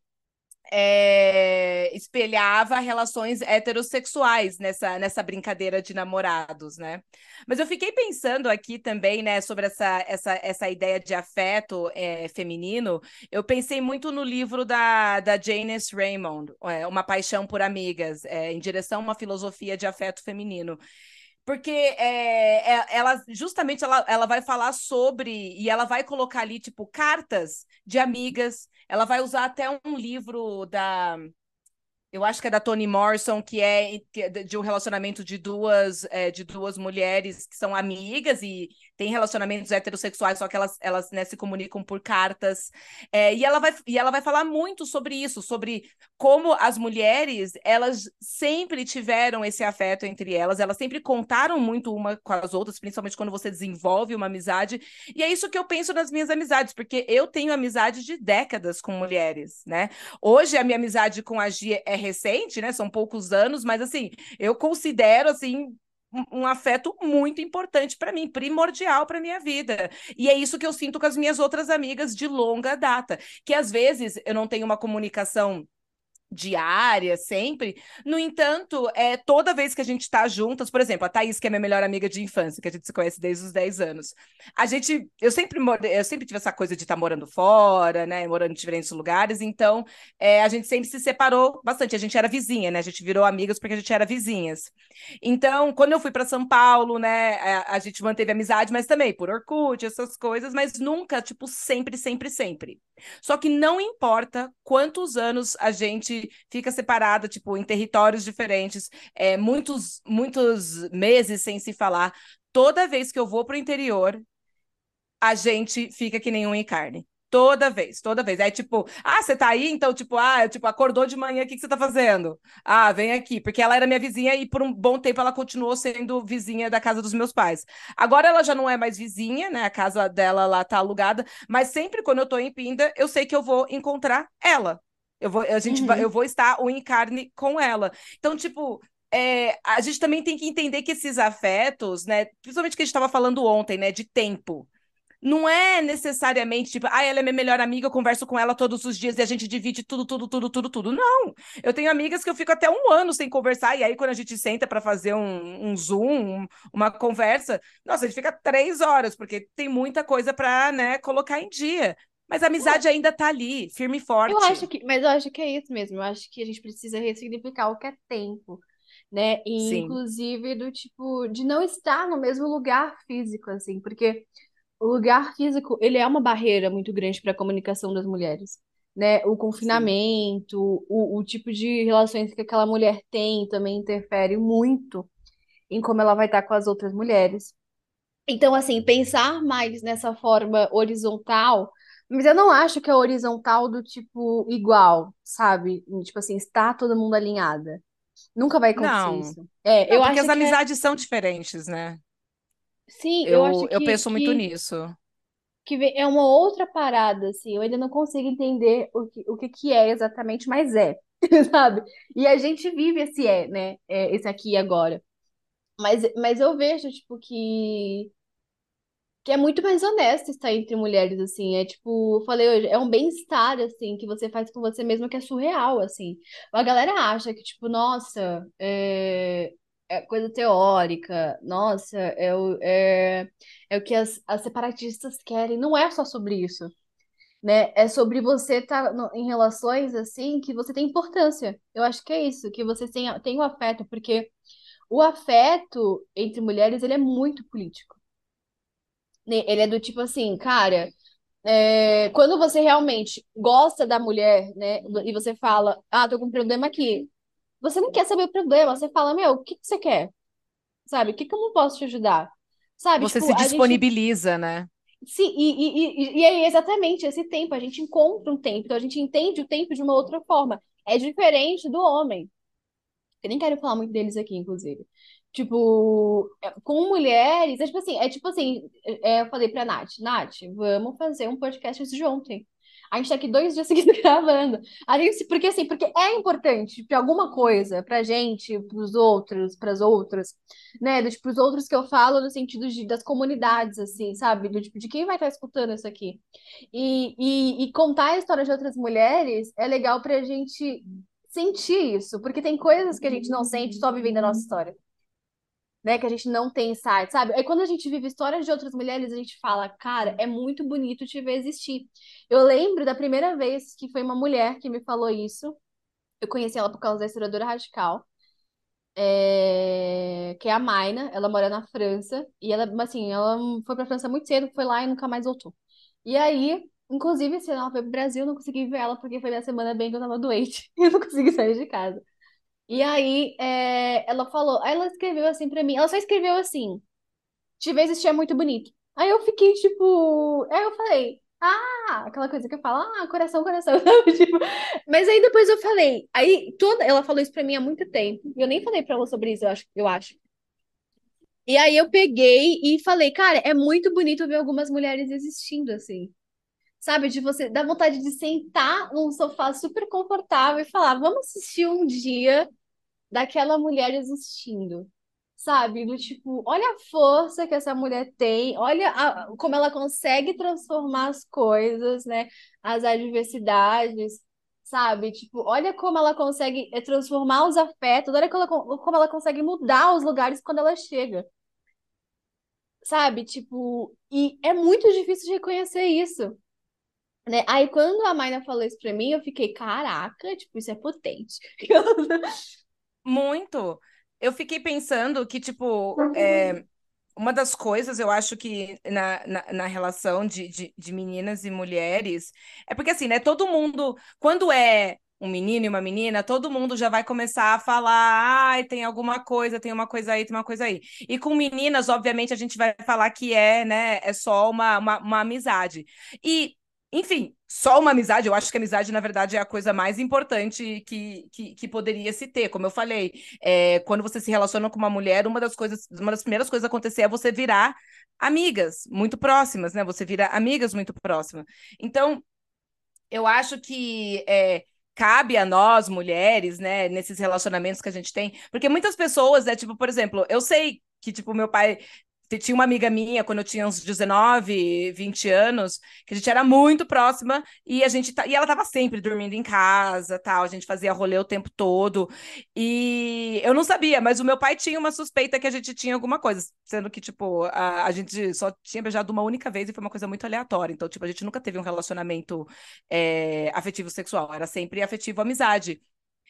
é, espelhava relações heterossexuais nessa, nessa brincadeira de namorados, né? Mas eu fiquei pensando aqui também, né, sobre essa, essa, essa ideia de afeto é, feminino. Eu pensei muito no livro da, da Janice Raymond, é, Uma Paixão por Amigas, é, em direção a uma filosofia de afeto feminino. Porque é, é- ela justamente ela, ela vai falar sobre e ela vai colocar ali tipo cartas de amigas. Ela vai usar até um livro da eu acho que é da Toni Morrison, que é é de um relacionamento de duas, é, de duas mulheres que são amigas e têm relacionamentos heterossexuais, só que elas, elas né, se comunicam por cartas. É, e, ela vai, e ela vai falar muito sobre isso, sobre como as mulheres, elas sempre tiveram esse afeto entre elas, elas sempre contaram muito uma com as outras, principalmente quando você desenvolve uma amizade. E é isso que eu penso nas minhas amizades, porque eu tenho amizade de décadas com mulheres, né? Hoje a minha amizade com a Gia é recente, né? São poucos anos, mas assim, eu considero assim um, afeto muito importante para mim, primordial para minha vida. E é isso que eu sinto com as minhas outras amigas de longa data, que às vezes eu não tenho uma comunicação diária, sempre. No entanto, é toda vez que a gente está juntas, por exemplo, a Thaís, que é minha melhor amiga de infância, que a gente se conhece desde os 10 anos. A gente, eu sempre, eu sempre tive essa coisa de estar morando fora, né, morando em diferentes lugares, então é, a gente sempre se separou bastante. A gente era vizinha, né? A gente virou amigas porque a gente era vizinhas. Então, quando eu fui para São Paulo, né, a, a gente manteve amizade, mas também por Orkut, essas coisas, mas nunca, tipo, sempre, sempre, sempre. Só que não importa quantos anos a gente fica separada, tipo, em territórios diferentes, é, muitos, muitos meses sem se falar. Toda vez que eu vou pro interior, a gente fica que nem um carne. Toda vez, toda vez. Aí, tipo, ah, você tá aí? Então, tipo, ah, tipo, acordou de manhã, o que, que você tá fazendo? Ah, vem aqui. Porque ela era minha vizinha e por um bom tempo ela continuou sendo vizinha da casa dos meus pais. Agora ela já não é mais vizinha, né? A casa dela lá tá alugada, mas sempre quando eu tô em Pinda, eu sei que eu vou encontrar ela. Eu vou, a gente, uhum. vai, eu vou estar o encarne com ela. Então, tipo, é, a gente também tem que entender que esses afetos, né? Principalmente que a gente estava falando ontem, né? De tempo não é necessariamente tipo, ah, ela é minha melhor amiga, eu converso com ela todos os dias e a gente divide tudo, tudo, tudo, tudo, tudo. Não. Eu tenho amigas que eu fico até um ano sem conversar, e aí quando a gente senta para fazer um, um Zoom, uma conversa, nossa, a gente fica três horas, porque tem muita coisa para né, colocar em dia. Mas a amizade ainda tá ali, firme e forte. Eu acho que, mas eu acho que é isso mesmo. Eu acho que a gente precisa ressignificar o que é tempo, né? E, inclusive do tipo de não estar no mesmo lugar físico, assim, porque o lugar físico, ele é uma barreira muito grande para a comunicação das mulheres, né? O confinamento, o, o tipo de relações que aquela mulher tem também interfere muito em como ela vai estar com as outras mulheres. Então, assim, pensar mais nessa forma horizontal, mas eu não acho que é horizontal do tipo igual, sabe? Tipo assim, está todo mundo alinhada. Nunca vai acontecer Não. isso. É, Não, eu porque acho as que é amizades são diferentes, né? Sim, eu acho Eu, que, penso muito que, nisso. que é uma outra parada, assim. Eu ainda não consigo entender o que, o que que é exatamente, mas é, sabe? E a gente vive esse é, né? É, esse aqui e agora. Mas, mas eu vejo, tipo, que, que é muito mais honesto estar entre mulheres, assim. É tipo, falei hoje, é um bem-estar, assim, que você faz com você mesma que é surreal, assim. A galera acha que, tipo, nossa, é, é coisa teórica, nossa, é o, é, é o que as, as separatistas querem. Não é só sobre isso, né? É sobre você estar em relações, assim, que você tem importância. Eu acho que é isso, que você tem, tem o afeto, porque o afeto entre mulheres, ele é muito político. Né? Ele é do tipo assim, cara, é, quando você realmente gosta da mulher, né, e você fala, ah, tô com um problema aqui, você não quer saber o problema, você fala, meu, o que que você quer? Sabe, o que que eu não posso te ajudar? Sabe, Você tipo, se a gente disponibiliza, né? Sim, e, e, e, e é exatamente esse tempo, a gente encontra um tempo, então a gente entende o tempo de uma outra forma. É diferente do homem. Eu nem quero falar muito deles aqui, inclusive. Tipo, é, com mulheres, é tipo assim, é tipo assim, é, eu falei pra Nath, Nath, vamos fazer um podcast de ontem. A gente tá aqui dois dias seguidos gravando. A gente, porque assim, porque é importante para alguma coisa, pra gente, pros outros, pras outras, né? Do, tipo, pros outros que eu falo no sentido de, das comunidades, assim, sabe? Do tipo, de quem vai estar escutando isso aqui. E, e, e contar a história de outras mulheres é legal pra gente sentir isso, porque tem coisas que a gente não sente só vivendo a nossa história né, que a gente não tem insight, sabe? Aí quando a gente vive histórias de outras mulheres, a gente fala, cara, é muito bonito te ver existir. Eu lembro da primeira vez que foi uma mulher que me falou isso. Eu conheci ela por causa da historiadora radical, é, que é a Maina. Ela mora na França e ela, assim, ela foi pra França muito cedo, foi lá e nunca mais voltou. E aí, inclusive, se ela foi pro Brasil, eu não consegui ver ela porque foi minha semana bem que eu tava doente. Eu não consegui sair de casa. E aí, é, ela falou, aí ela escreveu assim pra mim, ela só escreveu assim, te ver existir é muito bonito. Aí eu fiquei tipo, aí eu falei, ah, aquela coisa que eu falo, ah, coração, coração? Tipo, mas aí depois eu falei, aí toda, ela falou isso pra mim há muito tempo, e eu nem falei pra ela sobre isso, eu acho, eu acho. E aí eu peguei e falei, cara, é muito bonito ver algumas mulheres existindo assim. Sabe, de você dar vontade de sentar num sofá super confortável e falar, vamos assistir um dia daquela mulher existindo, sabe? Do tipo, olha a força que essa mulher tem, olha a, como ela consegue transformar as coisas, né? As adversidades, sabe? Tipo, olha como ela consegue eh, transformar os afetos, olha como ela, como ela consegue mudar os lugares quando ela chega. Sabe? Tipo, e é muito difícil de reconhecer isso. Né? Aí quando a Maina falou isso pra mim, eu fiquei, caraca, tipo, isso é potente. Muito. Eu fiquei pensando que, tipo, é, uma das coisas eu acho que na, na, na relação de, de, de meninas e mulheres é porque, assim, né, todo mundo, quando é um menino e uma menina, todo mundo já vai começar a falar, ai, tem alguma coisa, tem uma coisa aí, tem uma coisa aí. E com meninas, obviamente, a gente vai falar que é, né, é só uma, uma, uma amizade. E enfim, só uma amizade, eu acho que a amizade, na verdade, é a coisa mais importante que, que, que poderia se ter. Como eu falei, é, quando você se relaciona com uma mulher, uma das coisas, uma das primeiras coisas a acontecer é você virar amigas muito próximas, né? Você vira amigas muito próximas. Então, eu acho que é, cabe a nós, mulheres, né, nesses relacionamentos que a gente tem, porque muitas pessoas, né, tipo, por exemplo, eu sei que, tipo, meu pai tinha uma amiga minha, quando eu tinha uns 19, 20 anos, que a gente era muito próxima e a gente e ela tava sempre dormindo em casa, tal, a gente fazia rolê o tempo todo. E eu não sabia, mas o meu pai tinha uma suspeita que a gente tinha alguma coisa, sendo que tipo, a, a gente só tinha beijado uma única vez e foi uma coisa muito aleatória. Então, tipo, a gente nunca teve um relacionamento é, afetivo sexual, era sempre afetivo amizade.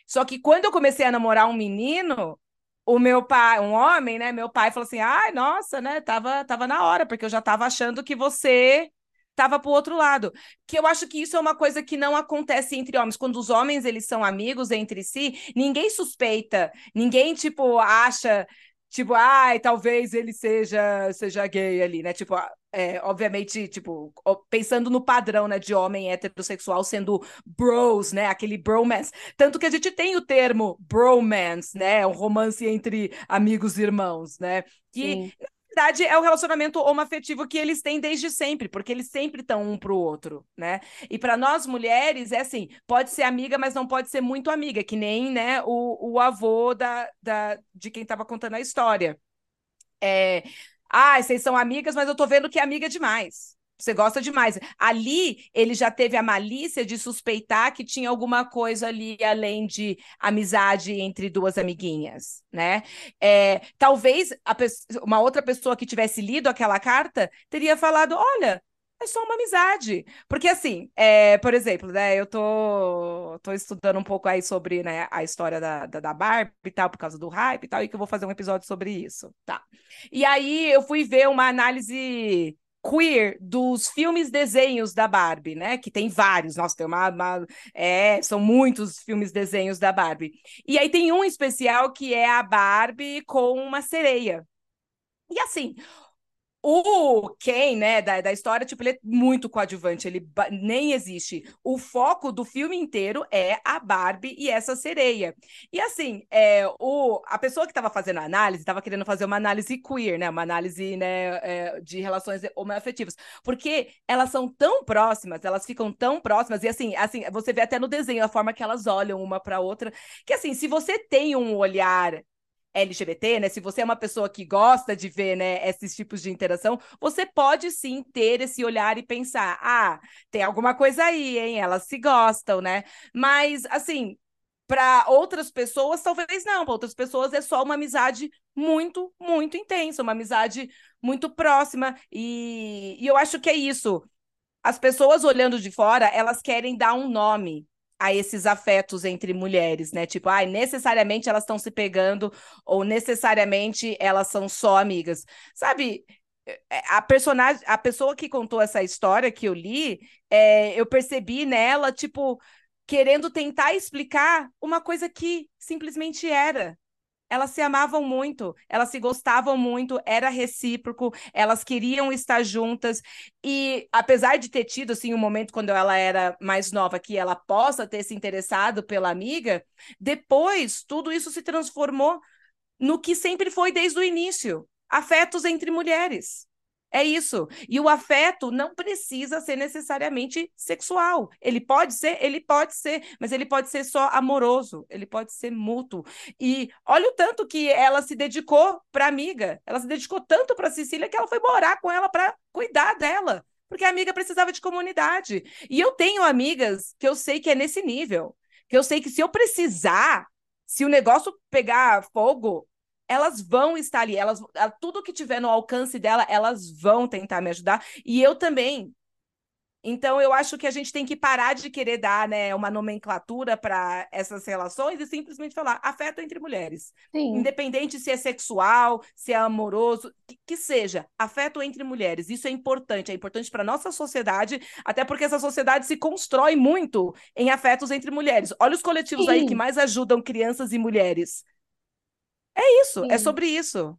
Só que quando eu comecei a namorar um menino, o meu pai, um homem, né? Meu pai falou assim: ai, nossa, né? Tava, tava na hora, porque eu já tava achando que você tava pro outro lado. Que eu acho que isso é uma coisa que não acontece entre homens. Quando os homens eles são amigos entre si, ninguém suspeita, ninguém, tipo, acha tipo, ai, talvez ele seja seja gay ali, né? Tipo, é, obviamente, tipo, pensando no padrão, né, de homem heterossexual sendo bros, né, aquele bromance. Tanto que a gente tem o termo bromance, né, um romance entre amigos e irmãos, né? Que Sim verdade, é o relacionamento homoafetivo que eles têm desde sempre, porque eles sempre estão um pro outro, né? E para nós mulheres, é assim, pode ser amiga, mas não pode ser muito amiga, que nem, né, o, o avô da, da, de quem estava contando a história. É, ah, vocês são amigas, mas eu tô vendo que é amiga demais. Você gosta demais. Ali, ele já teve a malícia de suspeitar que tinha alguma coisa ali além de amizade entre duas amiguinhas, né? É, talvez uma outra pessoa que tivesse lido aquela carta teria falado: olha, é só uma amizade. Porque, assim, é, por exemplo, né, eu tô, tô estudando um pouco aí sobre né, a história da, da, da Barbie e tal, por causa do hype e tal, e que eu vou fazer um episódio sobre isso, tá? E aí eu fui ver uma análise queer dos filmes desenhos da Barbie, né? Que tem vários, nossa, tem uma, uma, é, são muitos filmes desenhos da Barbie. E aí tem um especial que é a Barbie com uma sereia. E assim, o Ken, né, da, da história, tipo, ele é muito coadjuvante, ele nem existe. O foco do filme inteiro é a Barbie e essa sereia. E assim, é, o, a pessoa que estava fazendo a análise estava querendo fazer uma análise queer, né, uma análise né, é, de relações homoafetivas, porque elas são tão próximas, elas ficam tão próximas, e assim, assim, você vê até no desenho a forma que elas olham uma para outra, que assim, se você tem um olhar LGBT, né? Se você é uma pessoa que gosta de ver, né, esses tipos de interação, você pode sim ter esse olhar e pensar: ah, tem alguma coisa aí, hein? Elas se gostam, né? Mas, assim, para outras pessoas, talvez não. Para outras pessoas é só uma amizade muito, muito intensa, uma amizade muito próxima. E, e eu acho que é isso. As pessoas olhando de fora, elas querem dar um nome a esses afetos entre mulheres, né? Tipo, ai, necessariamente elas estão se pegando ou necessariamente elas são só amigas. Sabe, é, é, a personagem, a pessoa que contou essa história que eu li, é, eu percebi nela, tipo, querendo tentar explicar uma coisa que simplesmente era, elas se amavam muito, elas se gostavam muito, era recíproco, elas queriam estar juntas. E apesar de ter tido assim um momento quando ela era mais nova que ela possa ter se interessado pela amiga, depois tudo isso se transformou no que sempre foi desde o início, afetos entre mulheres. É isso. E o afeto não precisa ser necessariamente sexual. Ele pode ser, ele pode ser, mas ele pode ser só amoroso, ele pode ser mútuo. E olha o tanto que ela se dedicou para a amiga. Ela se dedicou tanto para Cecília que ela foi morar com ela para cuidar dela, porque a amiga precisava de comunidade. E eu tenho amigas que eu sei que é nesse nível, que eu sei que se eu precisar, se o negócio pegar fogo, elas vão estar ali, elas tudo que tiver no alcance dela, elas vão tentar me ajudar. E eu também Então, eu acho que a gente tem que parar de querer dar né, uma nomenclatura para essas relações e simplesmente falar afeto entre mulheres. Sim. Independente se é sexual, se é amoroso, que, que seja, afeto entre mulheres. Isso é importante, é importante para nossa sociedade, até porque essa sociedade se constrói muito em afetos entre mulheres. Olha os coletivos Sim. aí que mais ajudam crianças e mulheres. É isso, é Sim. sobre isso.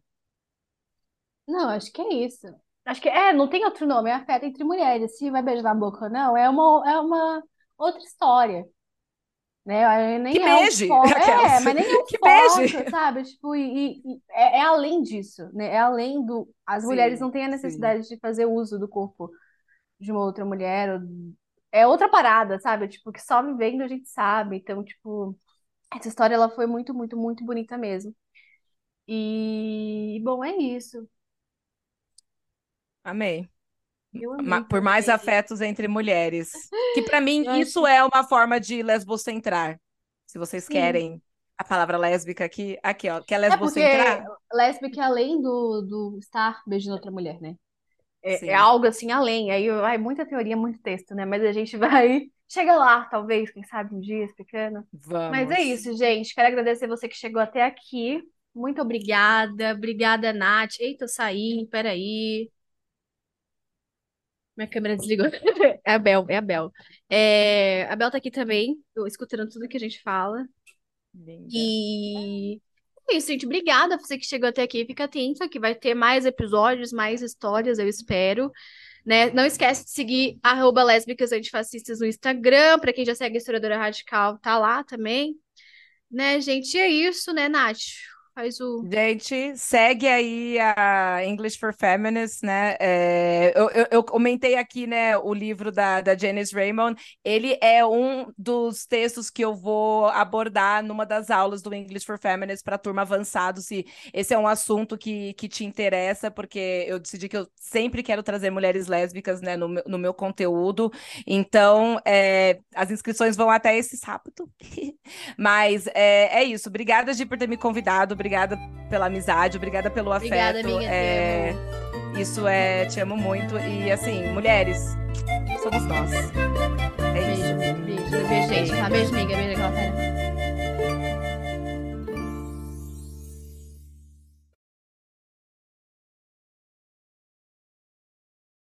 Não, acho que é isso. Acho que é, não tem outro nome, é afeto entre mulheres. Se vai beijar na boca ou não, é uma, é uma outra história. Né? Nem Que é um beije, fo- É, mas nem é um Que foco, beije. sabe? Tipo, e, e- é, é além disso, né? É além do. As mulheres Sim, não têm a sim. necessidade de fazer uso do corpo de uma outra mulher. ou- É outra parada, sabe? Tipo, que só vivendo a gente sabe. Então, tipo, essa história ela foi muito, muito, muito bonita mesmo. E, bom, é isso. Amei. Eu Ma- amei por mais afetos entre mulheres. Que para mim Eu acho isso é uma forma de lesbocentrar. Se vocês Sim. querem a palavra lésbica aqui, aqui ó, quer É porque lesbocentrar? lésbica é além do, do estar beijando outra mulher, né? É, é algo assim além. Aí vai muita teoria, muito texto, né? Mas a gente vai. Chega lá, talvez, quem sabe um dia explicando. Mas é Vamos. isso, gente. Quero agradecer você que chegou até aqui. Muito obrigada. Obrigada, Nath. Eita, eu saí. Peraí. Minha câmera desligou. É a Bel, é a Bel. É, a Bel tá aqui também, escutando tudo que a gente fala. Linda. E é isso, gente. Obrigada a você que chegou até aqui. Fica atento que vai ter mais episódios, mais histórias, eu espero. Né? Não esquece de seguir arroba lésbicas antifascistas no Instagram. Pra quem já segue a Historiadora Radical, tá lá também. Né, gente? E é isso, né, Nath? Faz o. Gente, segue aí a English for Feminists, né? É, eu, eu, eu comentei aqui, né, o livro da, da Janice Raymond. Ele é um dos textos que eu vou abordar numa das aulas do English for Feminists para turma avançado, se esse é um assunto que, que te interessa, porque eu decidi que eu sempre quero trazer mulheres lésbicas, né, no, no meu conteúdo. Então, é, as inscrições vão até esse sábado. Mas é, é isso. Obrigada, Gi, por ter me convidado. Obrigada pela amizade. Obrigada pelo Obrigada, afeto. amiga, É, isso é. Te amo muito. E assim, mulheres, somos nós. É isso. Beijo, beijo, beijo, gente. Tá? Beijo, amiga. Beijo, aquela